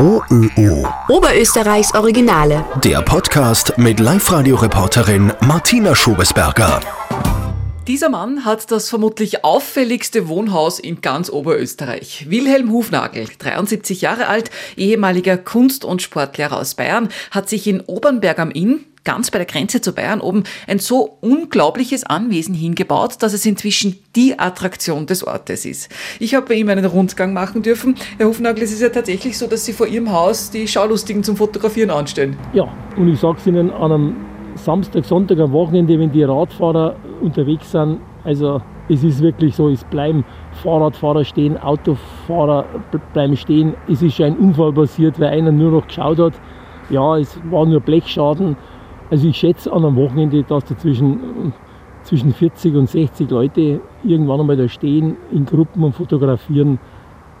OÖO. Oberösterreichs Originale. Der Podcast mit Live-Radio-Reporterin Martina Schobesberger. Dieser Mann hat das vermutlich auffälligste Wohnhaus in ganz Oberösterreich. Wilhelm Hufnagel, 73 Jahre alt, ehemaliger Kunst- und Sportlehrer aus Bayern, hat sich in Obernberg am Inn, ganz bei der Grenze zu Bayern oben, ein so unglaubliches Anwesen hingebaut, dass es inzwischen die Attraktion des Ortes ist. Ich habe bei ihm einen Rundgang machen dürfen. Herr Hufnagel, es ist ja tatsächlich so, dass Sie vor Ihrem Haus die Schaulustigen zum Fotografieren anstellen. Ja, und ich sage es Ihnen an einem Samstag, Sonntag, am Wochenende, wenn die Radfahrer unterwegs sind, also es ist wirklich so, es bleiben Fahrradfahrer stehen, Autofahrer bleiben stehen. Es ist ein Unfall passiert, weil einer nur noch geschaut hat. Ja, es war nur Blechschaden. Also ich schätze an einem Wochenende, dass da zwischen, zwischen 40 und 60 Leute irgendwann einmal da stehen, in Gruppen und fotografieren.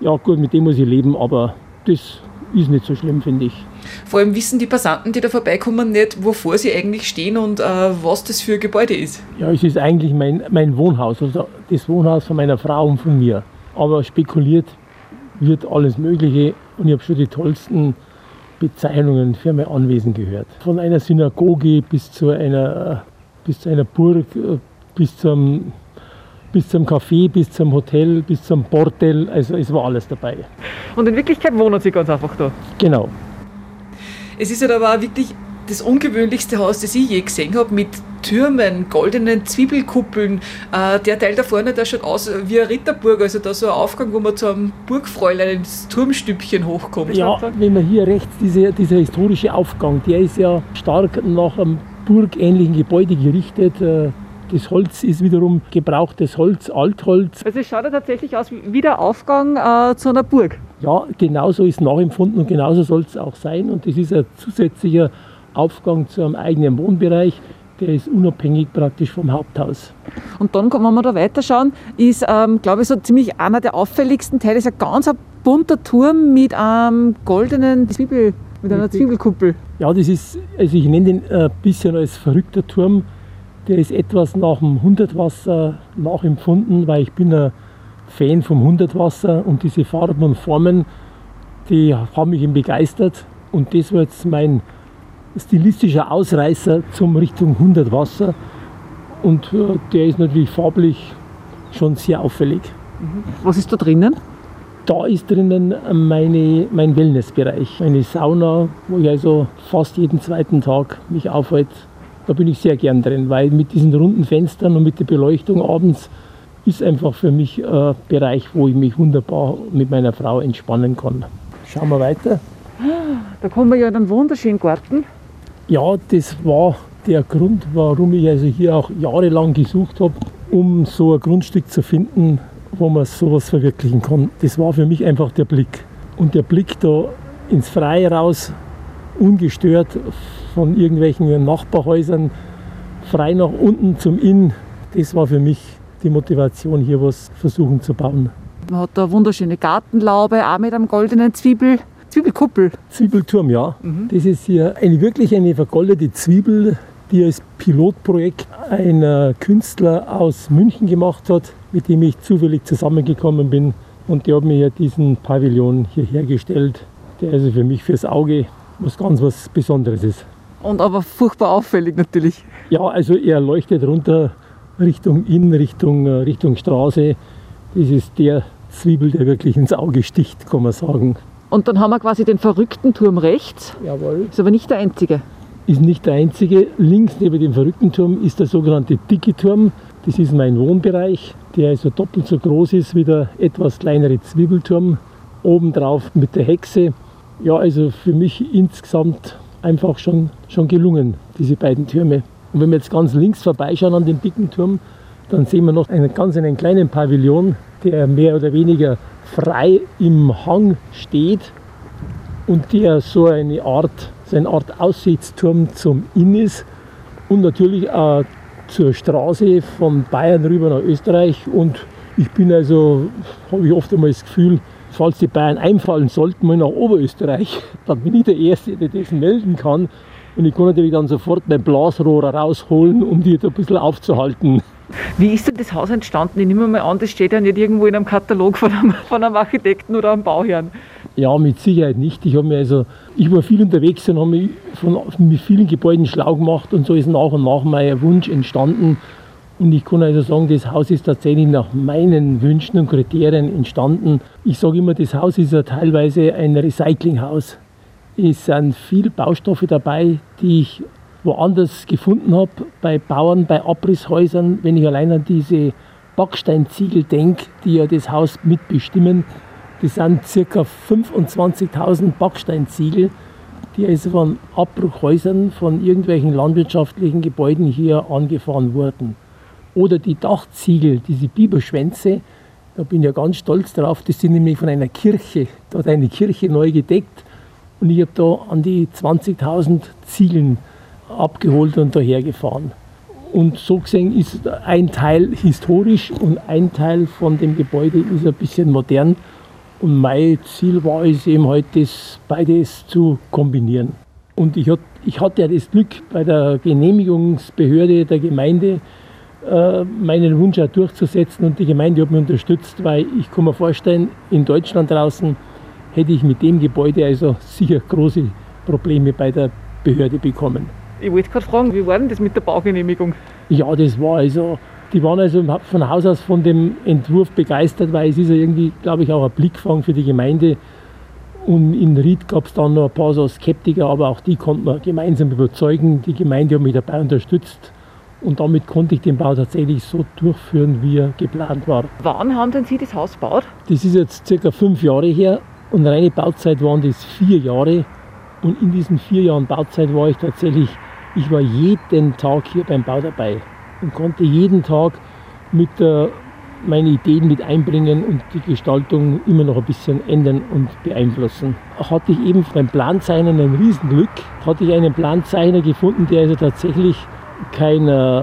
Ja gut, mit dem muss ich leben, aber das ist nicht so schlimm, finde ich. Vor allem wissen die Passanten, die da vorbeikommen, nicht, wovor sie eigentlich stehen und äh, was das für ein Gebäude ist. Ja, es ist eigentlich mein, mein Wohnhaus, also das Wohnhaus von meiner Frau und von mir. Aber spekuliert wird alles Mögliche und ich habe schon die tollsten Bezeichnungen für mein Anwesen gehört. Von einer Synagoge bis zu einer, bis zu einer Burg, äh, bis zum, bis zum Café, bis zum Hotel, bis zum Bordell. Also es war alles dabei. Und in Wirklichkeit wohnen sie ganz einfach da. Genau. Es ist halt aber auch wirklich das ungewöhnlichste Haus, das ich je gesehen habe, mit Türmen, goldenen Zwiebelkuppeln. Äh, der Teil da vorne, der schaut aus wie eine Ritterburg, also da so ein Aufgang, wo man zu einem Burgfräulein ins Turmstübchen hochkommt. Ja, wenn man hier rechts, diese, dieser historische Aufgang, der ist ja stark nach einem burgähnlichen Gebäude gerichtet. Äh, das Holz ist wiederum gebrauchtes Holz, Altholz. Also es schaut ja tatsächlich aus wie der Aufgang äh, zu einer Burg. Ja, genauso ist nachempfunden und genauso soll es auch sein. Und das ist ein zusätzlicher Aufgang zu einem eigenen Wohnbereich. Der ist unabhängig praktisch vom Haupthaus. Und dann, wenn wir da weiterschauen, ist, ähm, glaube ich, so ziemlich einer der auffälligsten Teile, ist ein ganz bunter Turm mit einem goldenen Zwiebel, mit einer Zwiebelkuppel. Ja, das ist, also ich nenne den ein bisschen als verrückter Turm. Der ist etwas nach dem Hundertwasser nachempfunden, weil ich bin ein Fan vom Hundertwasser und diese Farben und Formen, die haben mich eben begeistert. Und das war jetzt mein stilistischer Ausreißer zum Richtung 100 Wasser und äh, der ist natürlich farblich schon sehr auffällig. Was ist da drinnen? Da ist drinnen meine, mein Wellnessbereich, meine Sauna, wo ich also fast jeden zweiten Tag mich aufhalte. Da bin ich sehr gern drin, weil mit diesen runden Fenstern und mit der Beleuchtung abends ist einfach für mich ein Bereich, wo ich mich wunderbar mit meiner Frau entspannen kann. Schauen wir weiter. Da kommen wir ja in einen wunderschönen Garten. Ja, das war der Grund, warum ich also hier auch jahrelang gesucht habe, um so ein Grundstück zu finden, wo man sowas verwirklichen kann. Das war für mich einfach der Blick. Und der Blick da ins Freie raus, ungestört von irgendwelchen Nachbarhäusern, frei nach unten zum Inn, das war für mich die Motivation, hier was versuchen zu bauen. Man hat da eine wunderschöne Gartenlaube, auch mit einem goldenen Zwiebel. Zwiebelkuppel. Zwiebelturm, ja. Mhm. Das ist hier eine, wirklich eine vergoldete Zwiebel, die als Pilotprojekt ein Künstler aus München gemacht hat, mit dem ich zufällig zusammengekommen bin. Und der hat mir hier diesen Pavillon hier hergestellt, der also für mich fürs Auge was ganz was Besonderes ist. Und aber furchtbar auffällig natürlich. Ja, also er leuchtet runter Richtung Inn, Richtung, Richtung Straße. Das ist der Zwiebel, der wirklich ins Auge sticht, kann man sagen. Und dann haben wir quasi den verrückten Turm rechts. Jawohl. Ist aber nicht der einzige. Ist nicht der einzige. Links neben dem verrückten Turm ist der sogenannte dicke Turm. Das ist mein Wohnbereich, der also doppelt so groß ist wie der etwas kleinere Zwiebelturm. Obendrauf mit der Hexe. Ja, also für mich insgesamt einfach schon, schon gelungen, diese beiden Türme. Und wenn wir jetzt ganz links vorbeischauen an dem dicken Turm, dann sehen wir noch einen ganz einen kleinen Pavillon, der mehr oder weniger frei im Hang steht und der so eine Art, so eine Art Aussichtsturm zum Inn ist und natürlich auch zur Straße von Bayern rüber nach Österreich. Und ich bin also, habe ich oft einmal das Gefühl, falls die Bayern einfallen sollten, mal nach Oberösterreich, dann bin ich der Erste, der das melden kann. Und ich kann natürlich dann sofort mein Blasrohr rausholen, um die da ein bisschen aufzuhalten. Wie ist denn das Haus entstanden? Ich nehme mal an, das steht ja nicht irgendwo in einem Katalog von einem, von einem Architekten oder einem Bauherrn. Ja, mit Sicherheit nicht. Ich, mir also, ich war viel unterwegs und habe mich von, mit vielen Gebäuden schlau gemacht und so ist nach und nach mein Wunsch entstanden. Und ich kann also sagen, das Haus ist tatsächlich nach meinen Wünschen und Kriterien entstanden. Ich sage immer, das Haus ist ja teilweise ein Recyclinghaus. Es sind viele Baustoffe dabei, die ich woanders gefunden habe, bei Bauern, bei Abrisshäusern. Wenn ich allein an diese Backsteinziegel denke, die ja das Haus mitbestimmen, das sind ca. 25.000 Backsteinziegel, die also von Abbruchhäusern, von irgendwelchen landwirtschaftlichen Gebäuden hier angefahren wurden. Oder die Dachziegel, diese Biberschwänze, da bin ich ja ganz stolz drauf, das sind nämlich von einer Kirche. Da hat eine Kirche neu gedeckt und ich habe da an die 20.000 Ziegeln abgeholt und dahergefahren. Und so gesehen ist ein Teil historisch und ein Teil von dem Gebäude ist ein bisschen modern. Und mein Ziel war es eben halt, beides zu kombinieren. Und ich, hat, ich hatte ja das Glück, bei der Genehmigungsbehörde der Gemeinde äh, meinen Wunsch auch durchzusetzen. Und die Gemeinde hat mich unterstützt, weil ich kann mir vorstellen, in Deutschland draußen hätte ich mit dem Gebäude also sicher große Probleme bei der Behörde bekommen. Ich wollte gerade fragen, wie war denn das mit der Baugenehmigung? Ja, das war also, die waren also von Haus aus von dem Entwurf begeistert, weil es ist ja irgendwie, glaube ich, auch ein Blickfang für die Gemeinde. Und in Ried gab es dann noch ein paar so Skeptiker, aber auch die konnten wir gemeinsam überzeugen. Die Gemeinde hat mich dabei unterstützt. Und damit konnte ich den Bau tatsächlich so durchführen, wie er geplant war. Wann haben denn Sie das Haus gebaut? Das ist jetzt circa fünf Jahre her und reine Bauzeit waren das vier Jahre. Und in diesen vier Jahren Bauzeit war ich tatsächlich ich war jeden Tag hier beim Bau dabei und konnte jeden Tag mit äh, meine Ideen mit einbringen und die Gestaltung immer noch ein bisschen ändern und beeinflussen. Hatte ich eben beim Planzeichnen ein Riesenglück. Hatte ich einen Planzeichner gefunden, der also tatsächlich kein äh,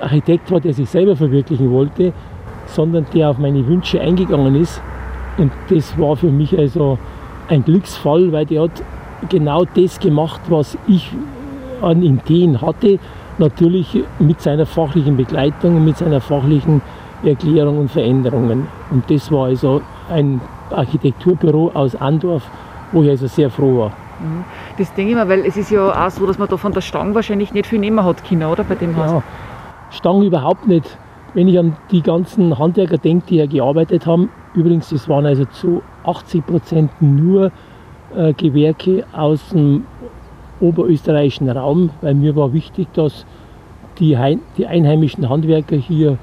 Architekt war, der sich selber verwirklichen wollte, sondern der auf meine Wünsche eingegangen ist. Und das war für mich also ein Glücksfall, weil der hat genau das gemacht, was ich an Ideen hatte, natürlich mit seiner fachlichen Begleitung und mit seiner fachlichen Erklärung und Veränderungen. Und das war also ein Architekturbüro aus Andorf, wo ich also sehr froh war. Mhm. Das denke ich mir, weil es ist ja auch so, dass man da von der Stange wahrscheinlich nicht viel nehmen hat können, oder bei dem Haus? Ja, Stange überhaupt nicht. Wenn ich an die ganzen Handwerker denke, die hier gearbeitet haben, übrigens, das waren also zu 80 Prozent nur äh, Gewerke aus dem oberösterreichischen Raum, weil mir war wichtig, dass die, die einheimischen Handwerker hier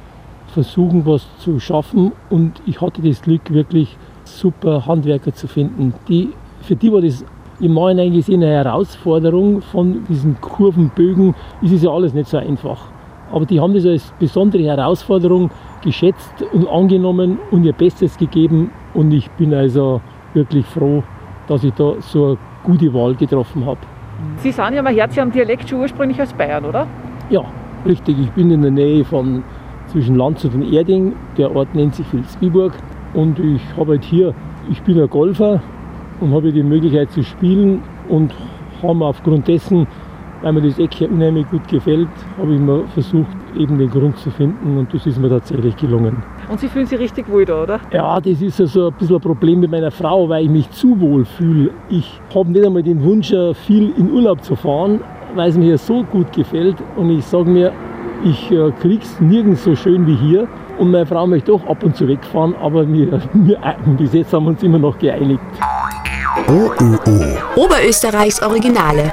versuchen, was zu schaffen. Und ich hatte das Glück, wirklich super Handwerker zu finden. Die, für die war das im Nachhinein gesehen eine Herausforderung von diesen Kurvenbögen. Es ist ja alles nicht so einfach. Aber die haben das als besondere Herausforderung geschätzt und angenommen und ihr Bestes gegeben. Und ich bin also wirklich froh, dass ich da so eine gute Wahl getroffen habe. Sie sind ja, hört Sie am Dialekt schon ursprünglich aus Bayern, oder? Ja, richtig. Ich bin in der Nähe von zwischen Landshut und Erding. Der Ort nennt sich Vilsbiburg. Und ich habe halt hier, ich bin ein Golfer und habe die Möglichkeit zu spielen und habe aufgrund dessen, weil mir das Eck hier unheimlich gut gefällt, habe ich mir versucht, eben den Grund zu finden und das ist mir tatsächlich gelungen. Und Sie fühlen sich richtig wohl da, oder? Ja, das ist also ein bisschen ein Problem mit meiner Frau, weil ich mich zu wohl fühle. Ich habe nicht einmal den Wunsch, äh, viel in Urlaub zu fahren, weil es mir hier so gut gefällt und ich sage mir, ich äh, krieg's nirgends so schön wie hier. Und meine Frau möchte doch ab und zu wegfahren, aber wir, wir bis jetzt haben wir uns immer noch geeinigt. OÖO. Oberösterreichs Originale.